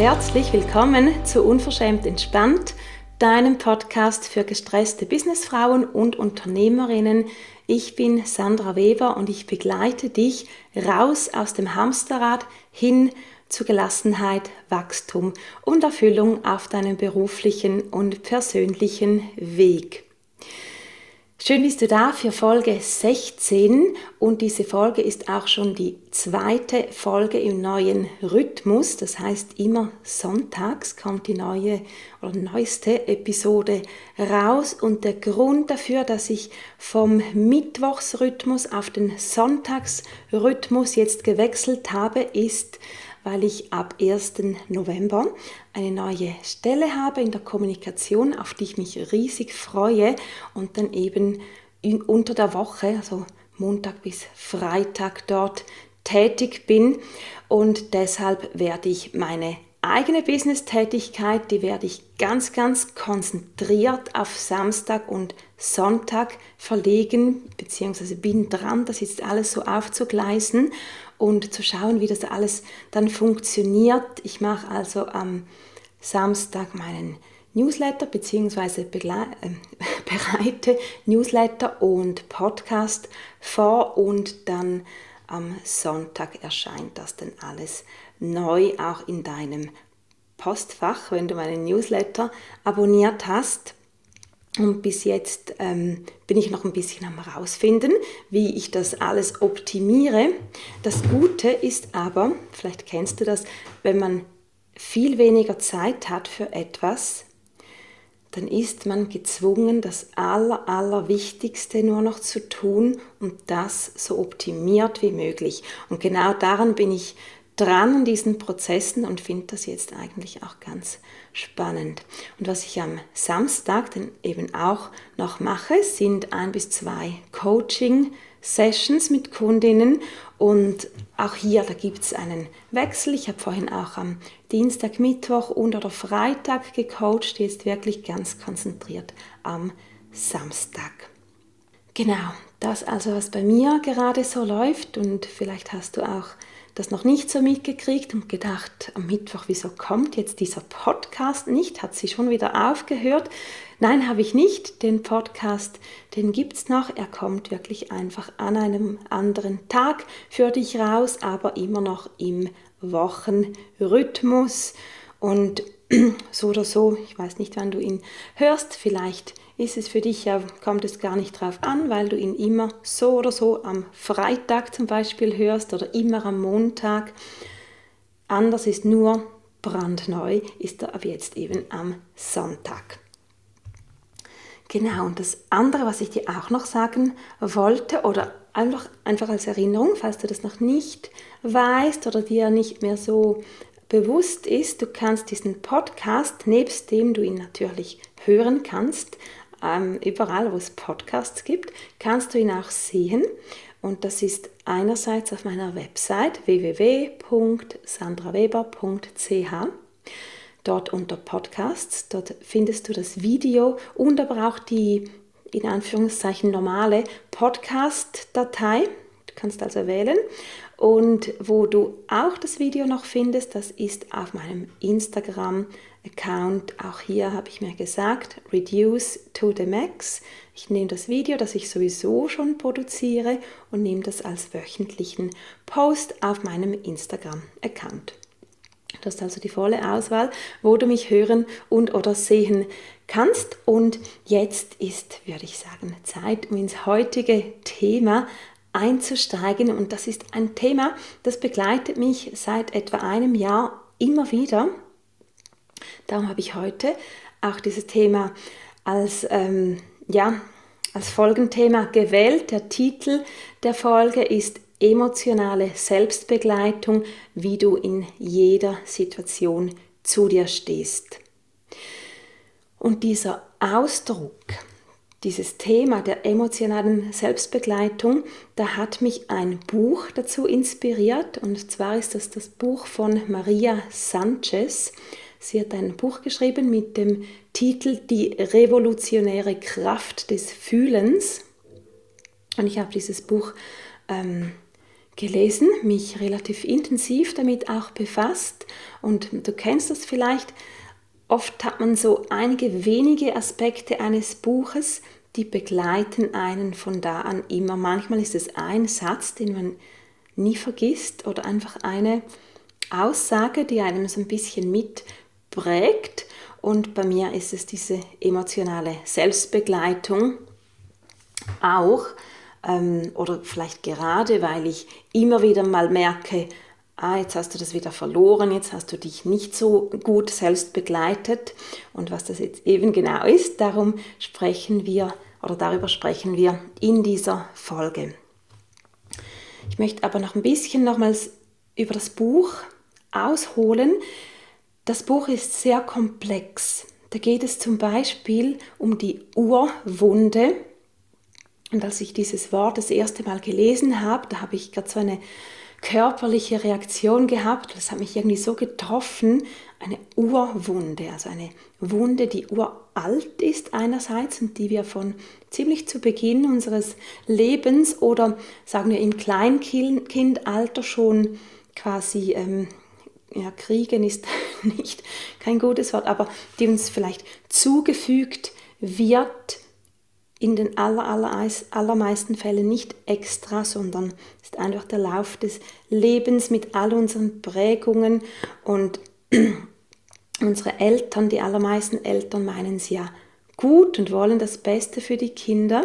herzlich willkommen zu Unverschämt Entspannt, deinem Podcast für gestresste Businessfrauen und Unternehmerinnen. Ich bin Sandra Weber und ich begleite dich raus aus dem Hamsterrad hin zu Gelassenheit, Wachstum und Erfüllung auf deinem beruflichen und persönlichen Weg. Schön bist du da für Folge 16 und diese Folge ist auch schon die zweite Folge im neuen Rhythmus. Das heißt, immer sonntags kommt die neue oder neueste Episode raus und der Grund dafür, dass ich vom Mittwochsrhythmus auf den Sonntagsrhythmus jetzt gewechselt habe, ist, weil ich ab 1. November eine neue Stelle habe in der Kommunikation, auf die ich mich riesig freue und dann eben unter der Woche, also Montag bis Freitag dort tätig bin und deshalb werde ich meine eigene Business-Tätigkeit, die werde ich ganz, ganz konzentriert auf Samstag und Sonntag verlegen, beziehungsweise bin dran, das jetzt alles so aufzugleisen und zu schauen, wie das alles dann funktioniert. Ich mache also am Samstag meinen Newsletter bzw. Äh, bereite Newsletter und Podcast vor und dann am Sonntag erscheint das dann alles neu auch in deinem Postfach, wenn du meinen Newsletter abonniert hast. Und bis jetzt ähm, bin ich noch ein bisschen am herausfinden, wie ich das alles optimiere. Das Gute ist aber, vielleicht kennst du das, wenn man viel weniger Zeit hat für etwas, dann ist man gezwungen, das Aller, Allerwichtigste nur noch zu tun und das so optimiert wie möglich. Und genau daran bin ich dran an diesen Prozessen und finde das jetzt eigentlich auch ganz spannend. Und was ich am Samstag dann eben auch noch mache, sind ein bis zwei Coaching-Sessions mit Kundinnen und auch hier, da gibt es einen Wechsel. Ich habe vorhin auch am Dienstag, Mittwoch und oder Freitag gecoacht, jetzt wirklich ganz konzentriert am Samstag. Genau, das also, was bei mir gerade so läuft und vielleicht hast du auch das noch nicht so mitgekriegt und gedacht, am Mittwoch, wieso kommt jetzt dieser Podcast nicht? Hat sie schon wieder aufgehört? Nein, habe ich nicht. Den Podcast, den gibt es noch. Er kommt wirklich einfach an einem anderen Tag für dich raus, aber immer noch im Wochenrhythmus. Und so oder so, ich weiß nicht, wann du ihn hörst, vielleicht ist es für dich ja, kommt es gar nicht drauf an, weil du ihn immer so oder so am Freitag zum Beispiel hörst oder immer am Montag. Anders ist nur brandneu, ist er ab jetzt eben am Sonntag. Genau, und das andere, was ich dir auch noch sagen wollte, oder einfach, einfach als Erinnerung, falls du das noch nicht weißt oder dir nicht mehr so bewusst ist, du kannst diesen Podcast, nebst dem du ihn natürlich hören kannst, ähm, überall, wo es Podcasts gibt, kannst du ihn auch sehen. Und das ist einerseits auf meiner Website www.sandraweber.ch. Dort unter Podcasts, dort findest du das Video und aber auch die in Anführungszeichen normale Podcast-Datei. Du kannst also wählen. Und wo du auch das Video noch findest, das ist auf meinem Instagram Account. Auch hier habe ich mir gesagt, reduce to the max. Ich nehme das Video, das ich sowieso schon produziere und nehme das als wöchentlichen Post auf meinem Instagram-Account. Das ist also die volle Auswahl, wo du mich hören und oder sehen kannst. Und jetzt ist, würde ich sagen, Zeit, um ins heutige Thema einzusteigen. Und das ist ein Thema, das begleitet mich seit etwa einem Jahr immer wieder. Darum habe ich heute auch dieses Thema als, ähm, ja, als Folgenthema gewählt. Der Titel der Folge ist Emotionale Selbstbegleitung, wie du in jeder Situation zu dir stehst. Und dieser Ausdruck, dieses Thema der emotionalen Selbstbegleitung, da hat mich ein Buch dazu inspiriert. Und zwar ist das das Buch von Maria Sanchez. Sie hat ein Buch geschrieben mit dem Titel Die revolutionäre Kraft des Fühlens. Und ich habe dieses Buch ähm, gelesen, mich relativ intensiv damit auch befasst und du kennst das vielleicht. Oft hat man so einige wenige Aspekte eines Buches, die begleiten einen von da an immer. Manchmal ist es ein Satz, den man nie vergisst oder einfach eine Aussage, die einem so ein bisschen mitprägt. Und bei mir ist es diese emotionale Selbstbegleitung auch. Ähm, oder vielleicht gerade, weil ich immer wieder mal merke, ah, jetzt hast du das wieder verloren, jetzt hast du dich nicht so gut selbst begleitet. Und was das jetzt eben genau ist, darum sprechen wir oder darüber sprechen wir in dieser Folge. Ich möchte aber noch ein bisschen nochmals über das Buch ausholen. Das Buch ist sehr komplex. Da geht es zum Beispiel um die Urwunde. Und als ich dieses Wort das erste Mal gelesen habe, da habe ich gerade so eine körperliche Reaktion gehabt. Das hat mich irgendwie so getroffen. Eine Urwunde, also eine Wunde, die uralt ist einerseits und die wir von ziemlich zu Beginn unseres Lebens oder sagen wir im Kleinkindalter schon quasi ähm, ja, kriegen ist nicht kein gutes Wort, aber die uns vielleicht zugefügt wird in den aller, aller, allermeisten Fällen nicht extra, sondern ist einfach der Lauf des Lebens mit all unseren Prägungen und unsere Eltern, die allermeisten Eltern meinen es ja gut und wollen das Beste für die Kinder.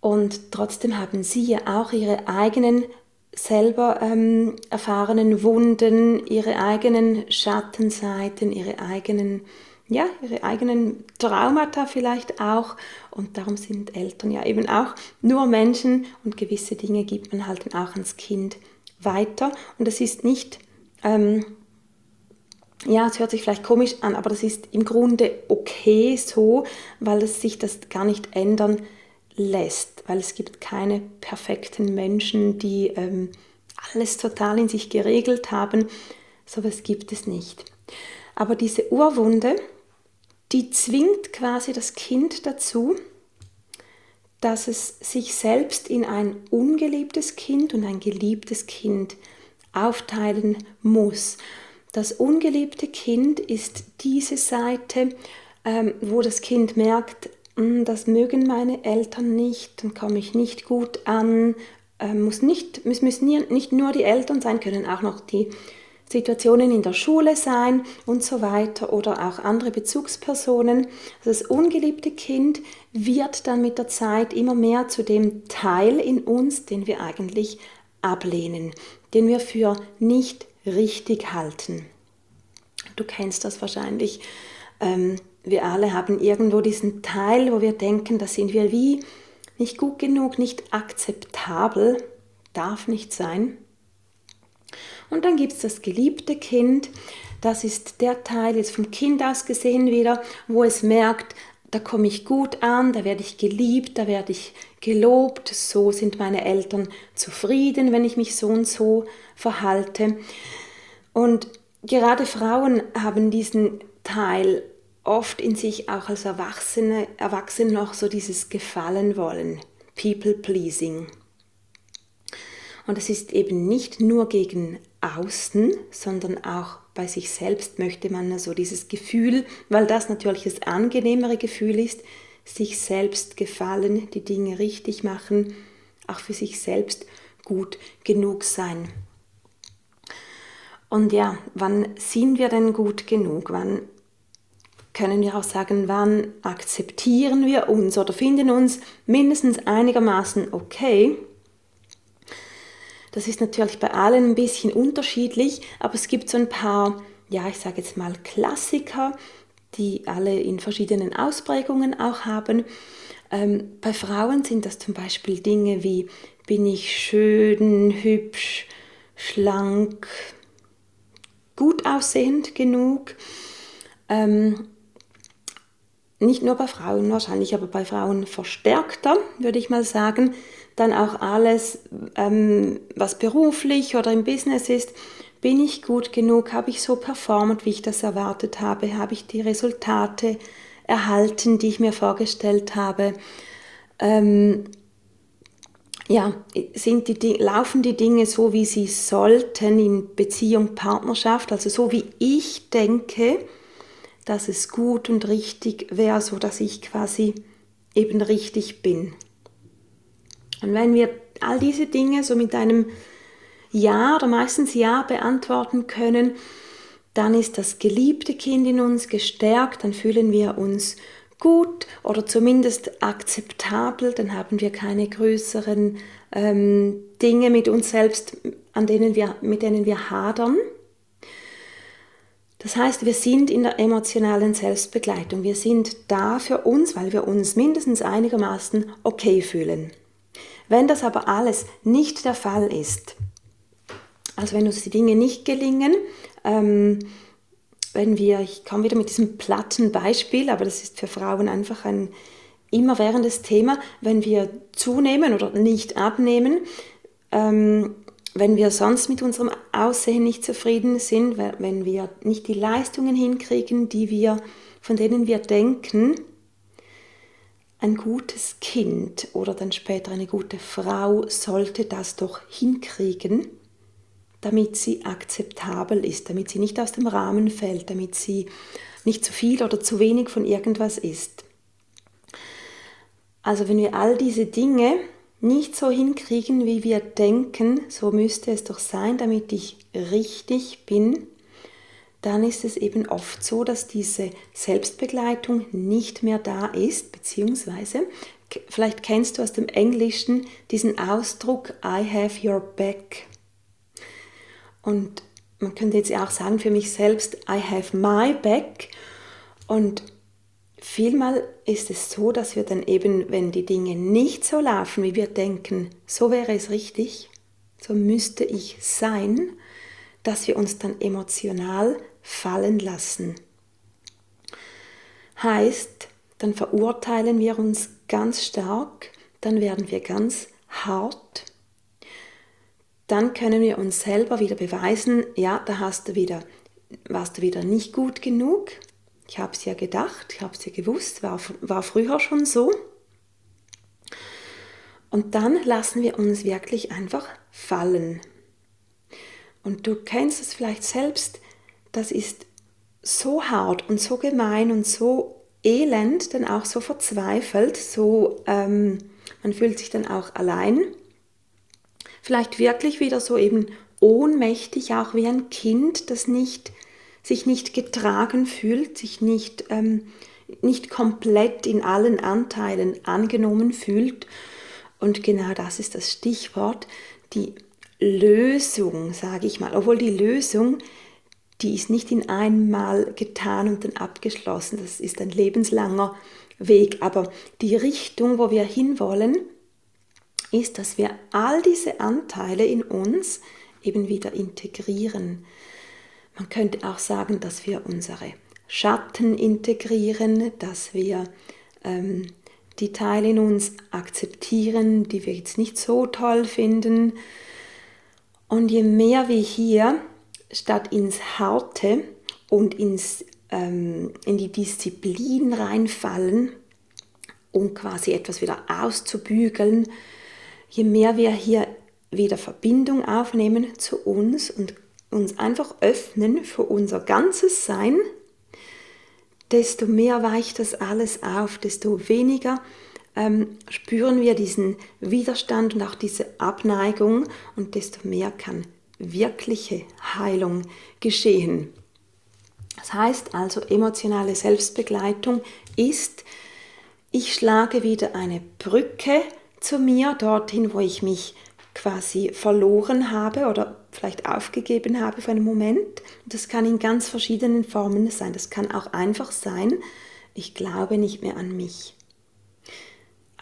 Und trotzdem haben sie ja auch ihre eigenen selber ähm, erfahrenen Wunden, ihre eigenen Schattenseiten, ihre eigenen ja, ihre eigenen Traumata vielleicht auch. Und darum sind Eltern ja eben auch nur Menschen und gewisse Dinge gibt man halt dann auch ans Kind weiter. Und das ist nicht, ähm, ja, es hört sich vielleicht komisch an, aber das ist im Grunde okay so, weil es sich das gar nicht ändern lässt, weil es gibt keine perfekten Menschen, die ähm, alles total in sich geregelt haben. So etwas gibt es nicht. Aber diese Urwunde, die zwingt quasi das Kind dazu, dass es sich selbst in ein ungeliebtes Kind und ein geliebtes Kind aufteilen muss. Das ungeliebte Kind ist diese Seite, ähm, wo das Kind merkt, das mögen meine Eltern nicht, dann komme ich nicht gut an, ähm, muss nicht, es müssen nicht nur die Eltern sein, können auch noch die Situationen in der Schule sein und so weiter oder auch andere Bezugspersonen. Also das ungeliebte Kind wird dann mit der Zeit immer mehr zu dem Teil in uns, den wir eigentlich ablehnen, den wir für nicht richtig halten. Du kennst das wahrscheinlich. Ähm, wir alle haben irgendwo diesen Teil, wo wir denken, da sind wir wie nicht gut genug, nicht akzeptabel, darf nicht sein. Und dann gibt es das geliebte Kind. Das ist der Teil jetzt vom Kind aus gesehen wieder, wo es merkt, da komme ich gut an, da werde ich geliebt, da werde ich gelobt, so sind meine Eltern zufrieden, wenn ich mich so und so verhalte. Und gerade Frauen haben diesen Teil oft in sich auch als Erwachsene, Erwachsene noch so dieses Gefallen wollen, People Pleasing. Und es ist eben nicht nur gegen außen, sondern auch bei sich selbst möchte man so dieses Gefühl, weil das natürlich das angenehmere Gefühl ist, sich selbst gefallen, die Dinge richtig machen, auch für sich selbst gut genug sein. Und ja, wann sind wir denn gut genug? Wann können wir auch sagen, wann akzeptieren wir uns oder finden uns mindestens einigermaßen okay? Das ist natürlich bei allen ein bisschen unterschiedlich, aber es gibt so ein paar, ja, ich sage jetzt mal Klassiker, die alle in verschiedenen Ausprägungen auch haben. Ähm, bei Frauen sind das zum Beispiel Dinge wie, bin ich schön, hübsch, schlank, gut aussehend genug. Ähm, nicht nur bei Frauen wahrscheinlich, aber bei Frauen verstärkter, würde ich mal sagen. Dann auch alles, ähm, was beruflich oder im Business ist, bin ich gut genug, habe ich so performt, wie ich das erwartet habe, habe ich die Resultate erhalten, die ich mir vorgestellt habe. Ähm, ja, sind die, laufen die Dinge so, wie sie sollten in Beziehung, Partnerschaft, also so wie ich denke, dass es gut und richtig wäre, so dass ich quasi eben richtig bin. Und wenn wir all diese Dinge so mit einem Ja oder meistens Ja beantworten können, dann ist das geliebte Kind in uns gestärkt, dann fühlen wir uns gut oder zumindest akzeptabel, dann haben wir keine größeren ähm, Dinge mit uns selbst, an denen wir, mit denen wir hadern. Das heißt, wir sind in der emotionalen Selbstbegleitung. Wir sind da für uns, weil wir uns mindestens einigermaßen okay fühlen. Wenn das aber alles nicht der Fall ist, also wenn uns die Dinge nicht gelingen, ähm, wenn wir, ich komme wieder mit diesem platten Beispiel, aber das ist für Frauen einfach ein immerwährendes Thema, wenn wir zunehmen oder nicht abnehmen, ähm, wenn wir sonst mit unserem Aussehen nicht zufrieden sind, wenn wir nicht die Leistungen hinkriegen, die wir, von denen wir denken, ein gutes Kind oder dann später eine gute Frau sollte das doch hinkriegen, damit sie akzeptabel ist, damit sie nicht aus dem Rahmen fällt, damit sie nicht zu viel oder zu wenig von irgendwas ist. Also wenn wir all diese Dinge nicht so hinkriegen, wie wir denken, so müsste es doch sein, damit ich richtig bin, dann ist es eben oft so, dass diese Selbstbegleitung nicht mehr da ist, beziehungsweise vielleicht kennst du aus dem Englischen diesen Ausdruck I have your back. Und man könnte jetzt auch sagen für mich selbst I have my back. Und Vielmal ist es so, dass wir dann eben, wenn die Dinge nicht so laufen, wie wir denken, so wäre es richtig, so müsste ich sein, dass wir uns dann emotional fallen lassen. Heißt, dann verurteilen wir uns ganz stark, dann werden wir ganz hart, dann können wir uns selber wieder beweisen, ja, da hast du wieder, warst du wieder nicht gut genug, ich habe es ja gedacht, ich habe es ja gewusst, war, war früher schon so. Und dann lassen wir uns wirklich einfach fallen. Und du kennst es vielleicht selbst, das ist so hart und so gemein und so elend, dann auch so verzweifelt, so ähm, man fühlt sich dann auch allein. Vielleicht wirklich wieder so eben ohnmächtig, auch wie ein Kind, das nicht sich nicht getragen fühlt, sich nicht, ähm, nicht komplett in allen Anteilen angenommen fühlt. Und genau das ist das Stichwort, die Lösung, sage ich mal. Obwohl die Lösung, die ist nicht in einmal getan und dann abgeschlossen. Das ist ein lebenslanger Weg. Aber die Richtung, wo wir hinwollen, ist, dass wir all diese Anteile in uns eben wieder integrieren. Man könnte auch sagen, dass wir unsere Schatten integrieren, dass wir ähm, die Teile in uns akzeptieren, die wir jetzt nicht so toll finden. Und je mehr wir hier statt ins Harte und ins, ähm, in die Disziplin reinfallen, um quasi etwas wieder auszubügeln, je mehr wir hier wieder Verbindung aufnehmen zu uns und uns einfach öffnen für unser ganzes Sein, desto mehr weicht das alles auf, desto weniger ähm, spüren wir diesen Widerstand und auch diese Abneigung und desto mehr kann wirkliche Heilung geschehen. Das heißt also, emotionale Selbstbegleitung ist, ich schlage wieder eine Brücke zu mir, dorthin, wo ich mich quasi verloren habe oder vielleicht aufgegeben habe für einen Moment. Das kann in ganz verschiedenen Formen sein. Das kann auch einfach sein, ich glaube nicht mehr an mich.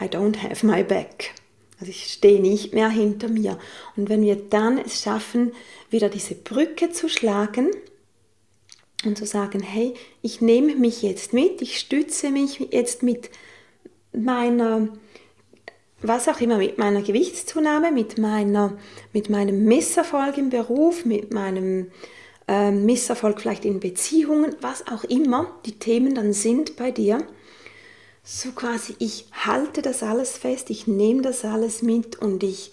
I don't have my back. Also ich stehe nicht mehr hinter mir. Und wenn wir dann es schaffen, wieder diese Brücke zu schlagen und zu sagen, hey, ich nehme mich jetzt mit, ich stütze mich jetzt mit meiner was auch immer mit meiner Gewichtszunahme, mit, meiner, mit meinem Misserfolg im Beruf, mit meinem äh, Misserfolg vielleicht in Beziehungen, was auch immer die Themen dann sind bei dir, so quasi, ich halte das alles fest, ich nehme das alles mit und ich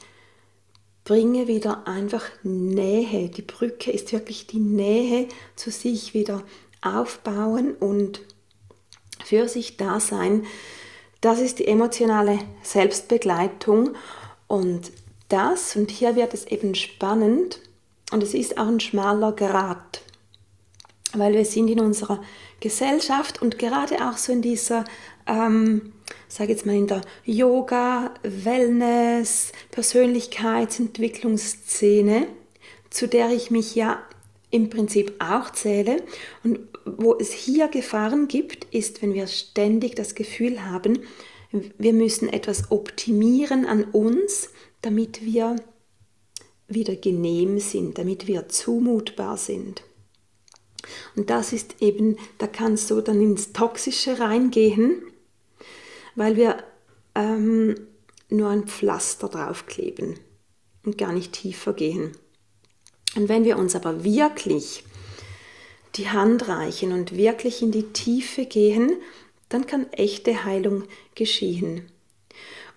bringe wieder einfach Nähe. Die Brücke ist wirklich die Nähe zu sich wieder aufbauen und für sich da sein. Das ist die emotionale Selbstbegleitung und das, und hier wird es eben spannend, und es ist auch ein schmaler Grat, weil wir sind in unserer Gesellschaft und gerade auch so in dieser ähm, sage jetzt mal in der Yoga, Wellness, Persönlichkeitsentwicklungsszene, zu der ich mich ja im Prinzip auch zähle. Und wo es hier Gefahren gibt, ist, wenn wir ständig das Gefühl haben, wir müssen etwas optimieren an uns, damit wir wieder genehm sind, damit wir zumutbar sind. Und das ist eben, da kannst du dann ins Toxische reingehen weil wir ähm, nur ein Pflaster draufkleben und gar nicht tiefer gehen. Und wenn wir uns aber wirklich die Hand reichen und wirklich in die Tiefe gehen, dann kann echte Heilung geschehen.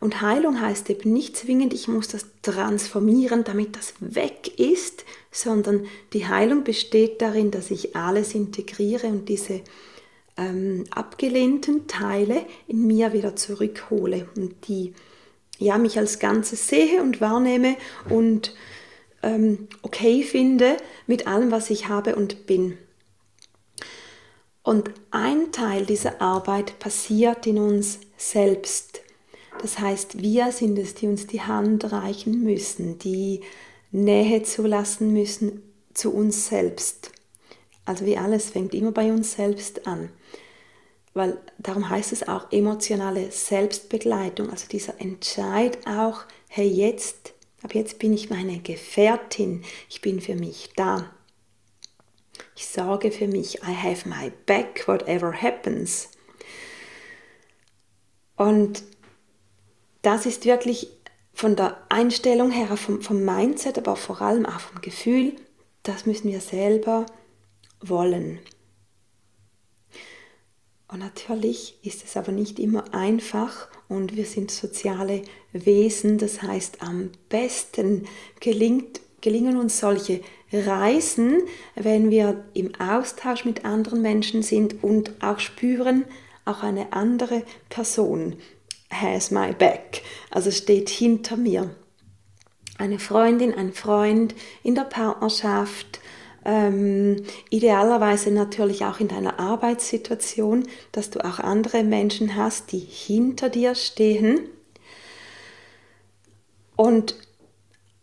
Und Heilung heißt eben nicht zwingend, ich muss das transformieren, damit das weg ist, sondern die Heilung besteht darin, dass ich alles integriere und diese ähm, abgelehnten Teile in mir wieder zurückhole und die ja mich als Ganzes sehe und wahrnehme und ähm, okay finde mit allem, was ich habe und bin. Und ein Teil dieser Arbeit passiert in uns selbst. Das heißt, wir sind es, die uns die Hand reichen müssen, die Nähe zulassen müssen zu uns selbst. Also wie alles fängt immer bei uns selbst an. Weil darum heißt es auch emotionale Selbstbegleitung, also dieser Entscheid auch, hey jetzt, ab jetzt bin ich meine Gefährtin, ich bin für mich da. Ich sorge für mich, I have my back, whatever happens. Und das ist wirklich von der Einstellung her, vom, vom Mindset, aber vor allem auch vom Gefühl, das müssen wir selber wollen. Und natürlich ist es aber nicht immer einfach und wir sind soziale Wesen. Das heißt, am besten gelingt, gelingen uns solche Reisen, wenn wir im Austausch mit anderen Menschen sind und auch spüren, auch eine andere Person has my back, also steht hinter mir. Eine Freundin, ein Freund in der Partnerschaft, ähm, idealerweise natürlich auch in deiner Arbeitssituation, dass du auch andere Menschen hast, die hinter dir stehen. Und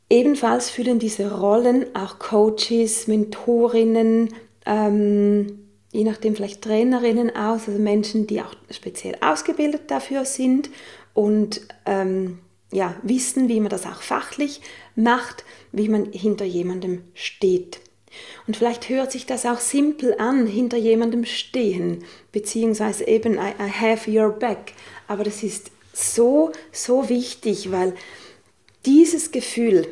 ebenfalls füllen diese Rollen auch Coaches, Mentorinnen, ähm, je nachdem vielleicht Trainerinnen aus, also Menschen, die auch speziell ausgebildet dafür sind und ähm, ja, wissen, wie man das auch fachlich macht, wie man hinter jemandem steht. Und vielleicht hört sich das auch simpel an, hinter jemandem stehen, beziehungsweise eben I, I have your back. Aber das ist so, so wichtig, weil dieses Gefühl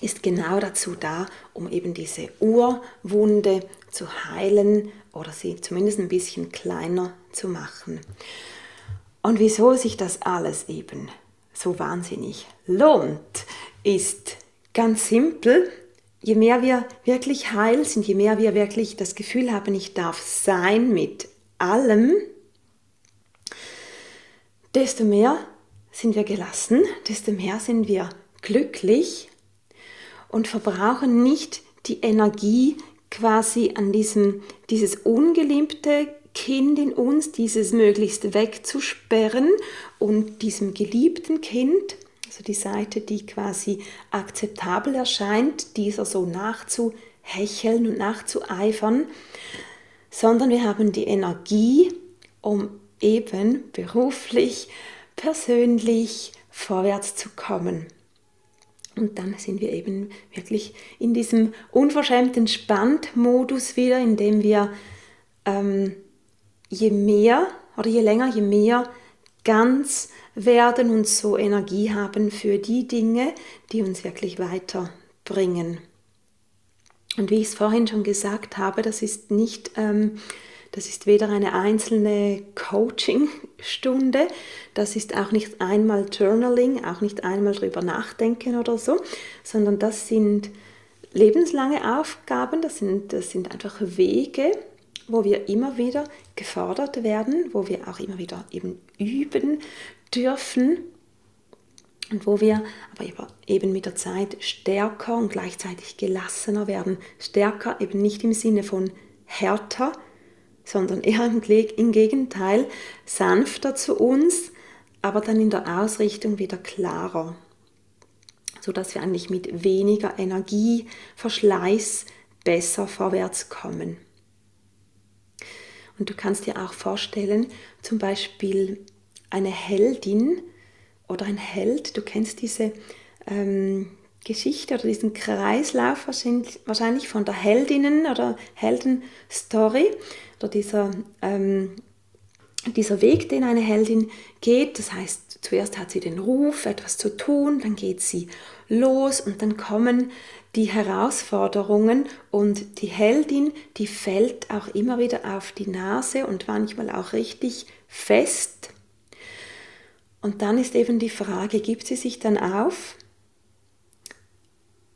ist genau dazu da, um eben diese Urwunde zu heilen oder sie zumindest ein bisschen kleiner zu machen. Und wieso sich das alles eben so wahnsinnig lohnt, ist ganz simpel je mehr wir wirklich heil sind, je mehr wir wirklich das Gefühl haben, ich darf sein mit allem, desto mehr sind wir gelassen, desto mehr sind wir glücklich und verbrauchen nicht die Energie quasi an diesem, dieses ungeliebte Kind in uns, dieses möglichst wegzusperren und diesem geliebten Kind also die Seite, die quasi akzeptabel erscheint, dieser so nachzuhecheln und nachzueifern, sondern wir haben die Energie, um eben beruflich, persönlich vorwärts zu kommen. Und dann sind wir eben wirklich in diesem unverschämten Spannmodus wieder, in dem wir ähm, je mehr oder je länger, je mehr ganz werden und so Energie haben für die Dinge, die uns wirklich weiterbringen. Und wie ich es vorhin schon gesagt habe, das ist nicht ähm, Das ist weder eine einzelne Coaching-Stunde, das ist auch nicht einmal Journaling, auch nicht einmal drüber nachdenken oder so, sondern das sind lebenslange Aufgaben, das sind, das sind einfach Wege, wo wir immer wieder gefordert werden, wo wir auch immer wieder eben üben dürfen und wo wir aber eben mit der Zeit stärker und gleichzeitig gelassener werden. Stärker eben nicht im Sinne von härter, sondern eher im Gegenteil sanfter zu uns, aber dann in der Ausrichtung wieder klarer, sodass wir eigentlich mit weniger Energie, Verschleiß besser vorwärts kommen. Und du kannst dir auch vorstellen, zum Beispiel eine Heldin oder ein Held, du kennst diese ähm, Geschichte oder diesen Kreislauf wahrscheinlich, von der Heldinnen- oder Heldenstory oder dieser, ähm, dieser Weg, den eine Heldin geht. Das heißt, zuerst hat sie den Ruf, etwas zu tun, dann geht sie los und dann kommen die Herausforderungen und die Heldin, die fällt auch immer wieder auf die Nase und manchmal auch richtig fest. Und dann ist eben die Frage, gibt sie sich dann auf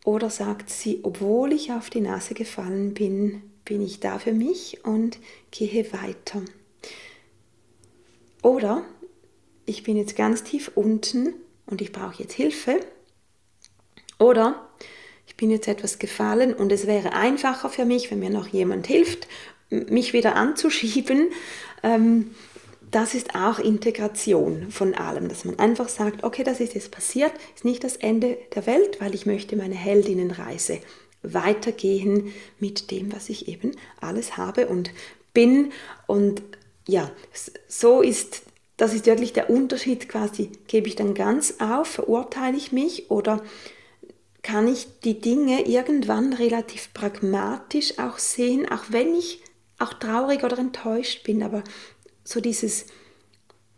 oder sagt sie, obwohl ich auf die Nase gefallen bin, bin ich da für mich und gehe weiter. Oder ich bin jetzt ganz tief unten und ich brauche jetzt Hilfe. Oder ich bin jetzt etwas gefallen und es wäre einfacher für mich, wenn mir noch jemand hilft, mich wieder anzuschieben. Ähm, das ist auch Integration von allem, dass man einfach sagt, okay, das ist jetzt passiert, ist nicht das Ende der Welt, weil ich möchte meine Heldinnenreise weitergehen mit dem, was ich eben alles habe und bin. Und ja, so ist, das ist wirklich der Unterschied quasi, gebe ich dann ganz auf, verurteile ich mich oder kann ich die Dinge irgendwann relativ pragmatisch auch sehen, auch wenn ich auch traurig oder enttäuscht bin, aber so dieses,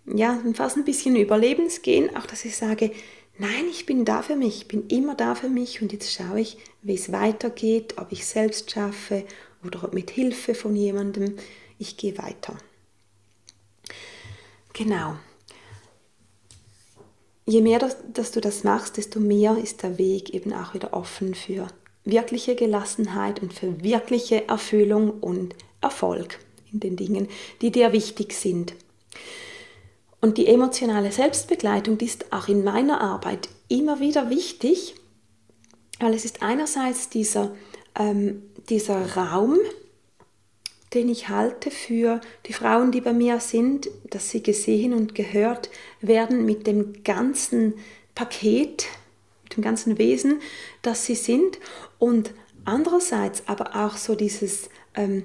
ja, fast ein bisschen Überlebensgehen, auch dass ich sage, nein, ich bin da für mich, ich bin immer da für mich und jetzt schaue ich, wie es weitergeht, ob ich selbst schaffe oder ob mit Hilfe von jemandem, ich gehe weiter. Genau. Je mehr, dass, dass du das machst, desto mehr ist der Weg eben auch wieder offen für wirkliche Gelassenheit und für wirkliche Erfüllung und Erfolg in den Dingen, die dir wichtig sind. Und die emotionale Selbstbegleitung die ist auch in meiner Arbeit immer wieder wichtig, weil es ist einerseits dieser, ähm, dieser Raum, den ich halte für die Frauen, die bei mir sind, dass sie gesehen und gehört werden mit dem ganzen Paket, mit dem ganzen Wesen, das sie sind. Und andererseits aber auch so dieses ähm,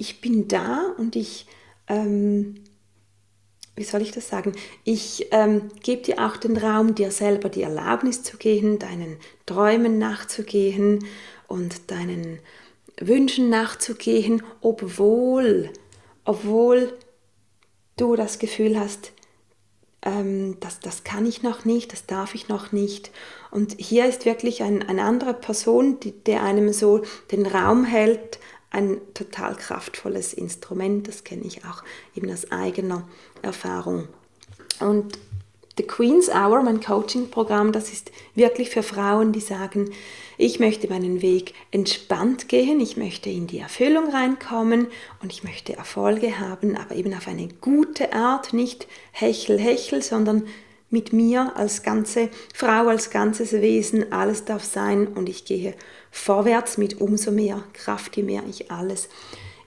ich bin da und ich, ähm, wie soll ich das sagen, ich ähm, gebe dir auch den Raum, dir selber die Erlaubnis zu gehen, deinen Träumen nachzugehen und deinen Wünschen nachzugehen, obwohl, obwohl du das Gefühl hast, ähm, das, das kann ich noch nicht, das darf ich noch nicht. Und hier ist wirklich ein, eine andere Person, die, der einem so den Raum hält, ein total kraftvolles Instrument. Das kenne ich auch eben aus eigener Erfahrung. Und The Queen's Hour, mein Coaching-Programm, das ist wirklich für Frauen, die sagen, ich möchte meinen Weg entspannt gehen, ich möchte in die Erfüllung reinkommen und ich möchte Erfolge haben, aber eben auf eine gute Art, nicht hechel, hechel, sondern mit mir als ganze Frau, als ganzes Wesen, alles darf sein und ich gehe vorwärts mit umso mehr Kraft, je mehr ich alles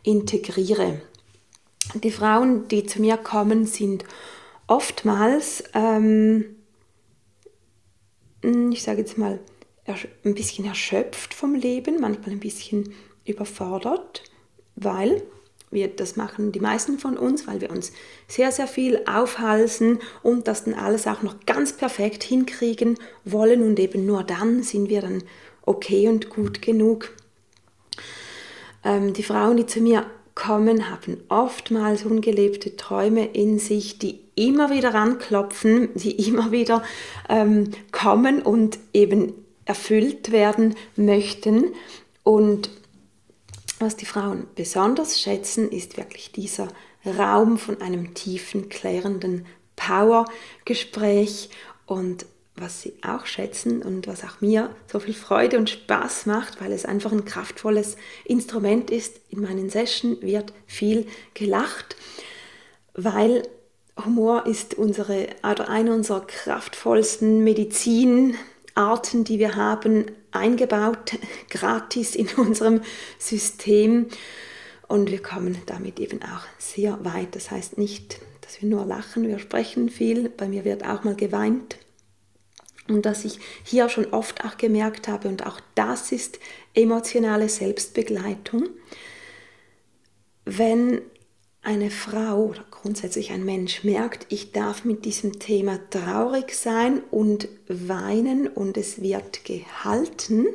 integriere. Die Frauen, die zu mir kommen, sind oftmals, ähm, ich sage jetzt mal, ein bisschen erschöpft vom Leben, manchmal ein bisschen überfordert, weil wir, das machen die meisten von uns, weil wir uns sehr, sehr viel aufhalsen und das dann alles auch noch ganz perfekt hinkriegen wollen und eben nur dann sind wir dann okay und gut genug. Ähm, die Frauen, die zu mir kommen, haben oftmals ungelebte Träume in sich, die immer wieder anklopfen, die immer wieder ähm, kommen und eben erfüllt werden möchten. Und Was die Frauen besonders schätzen, ist wirklich dieser Raum von einem tiefen, klärenden Power-Gespräch und was sie auch schätzen und was auch mir so viel Freude und Spaß macht, weil es einfach ein kraftvolles Instrument ist. In meinen Sessions wird viel gelacht, weil Humor ist unsere oder eine unserer kraftvollsten Medizinarten, die wir haben, eingebaut, gratis in unserem System. Und wir kommen damit eben auch sehr weit. Das heißt nicht, dass wir nur lachen, wir sprechen viel. Bei mir wird auch mal geweint. Und dass ich hier schon oft auch gemerkt habe, und auch das ist emotionale Selbstbegleitung, wenn eine Frau oder grundsätzlich ein Mensch merkt, ich darf mit diesem Thema traurig sein und weinen und es wird gehalten,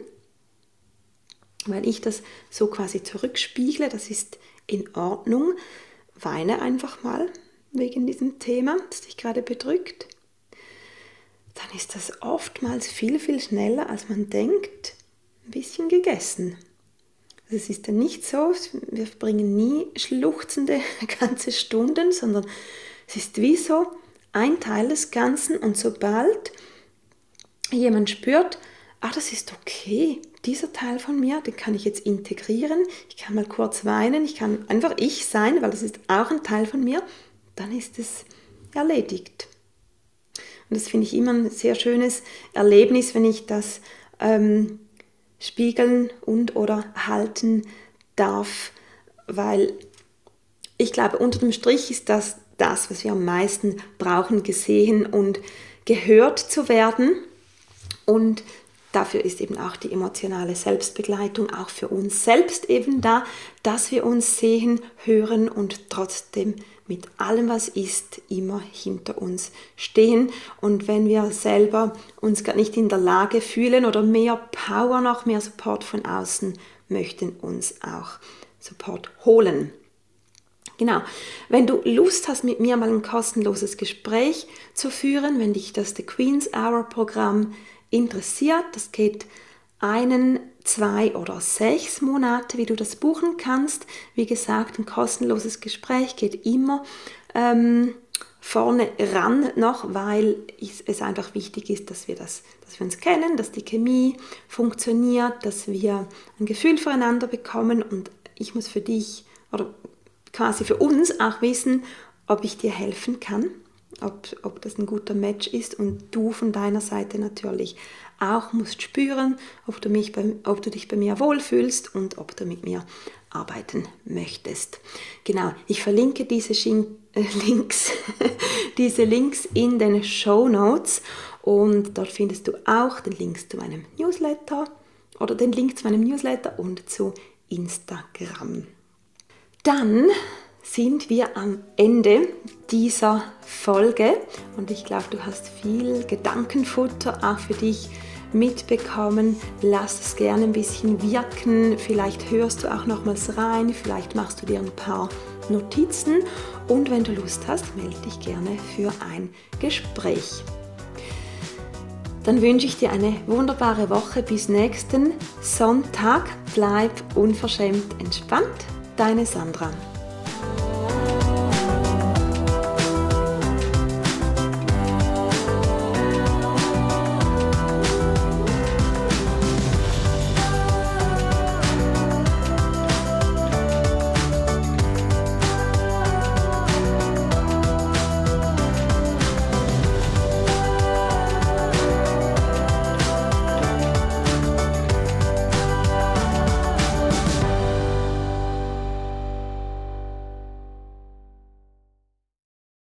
weil ich das so quasi zurückspiegle, das ist in Ordnung, weine einfach mal wegen diesem Thema, das dich gerade bedrückt, dann ist das oftmals viel, viel schneller, als man denkt, ein bisschen gegessen. Es ist dann nicht so, wir verbringen nie schluchzende ganze Stunden, sondern es ist wie so ein Teil des Ganzen und sobald jemand spürt, ah, das ist okay, dieser Teil von mir, den kann ich jetzt integrieren, ich kann mal kurz weinen, ich kann einfach ich sein, weil das ist auch ein Teil von mir, dann ist es erledigt. Und das finde ich immer ein sehr schönes Erlebnis, wenn ich das ähm, spiegeln und oder halten darf, weil ich glaube, unter dem Strich ist das das, was wir am meisten brauchen, gesehen und gehört zu werden. Und dafür ist eben auch die emotionale Selbstbegleitung auch für uns selbst eben da, dass wir uns sehen, hören und trotzdem mit allem, was ist, immer hinter uns stehen. Und wenn wir selber uns gar nicht in der Lage fühlen oder mehr Power noch, mehr Support von außen, möchten uns auch Support holen. Genau. Wenn du Lust hast, mit mir mal ein kostenloses Gespräch zu führen, wenn dich das The Queen's Hour Programm interessiert, das geht einen zwei oder sechs Monate, wie du das buchen kannst. Wie gesagt, ein kostenloses Gespräch geht immer ähm, vorne ran noch, weil es einfach wichtig ist, dass wir, das, dass wir uns kennen, dass die Chemie funktioniert, dass wir ein Gefühl füreinander bekommen und ich muss für dich oder quasi für uns auch wissen, ob ich dir helfen kann, ob, ob das ein guter Match ist und du von deiner Seite natürlich auch musst spüren, ob du, mich bei, ob du dich bei mir wohlfühlst und ob du mit mir arbeiten möchtest. Genau, ich verlinke diese Schien äh, Links, diese Links in den Show Notes und dort findest du auch den Link zu meinem Newsletter oder den Link zu meinem Newsletter und zu Instagram. Dann sind wir am Ende dieser Folge und ich glaube, du hast viel Gedankenfutter auch für dich mitbekommen. Lass es gerne ein bisschen wirken. Vielleicht hörst du auch nochmals rein, vielleicht machst du dir ein paar Notizen und wenn du Lust hast, melde dich gerne für ein Gespräch. Dann wünsche ich dir eine wunderbare Woche bis nächsten Sonntag. Bleib unverschämt entspannt. Deine Sandra.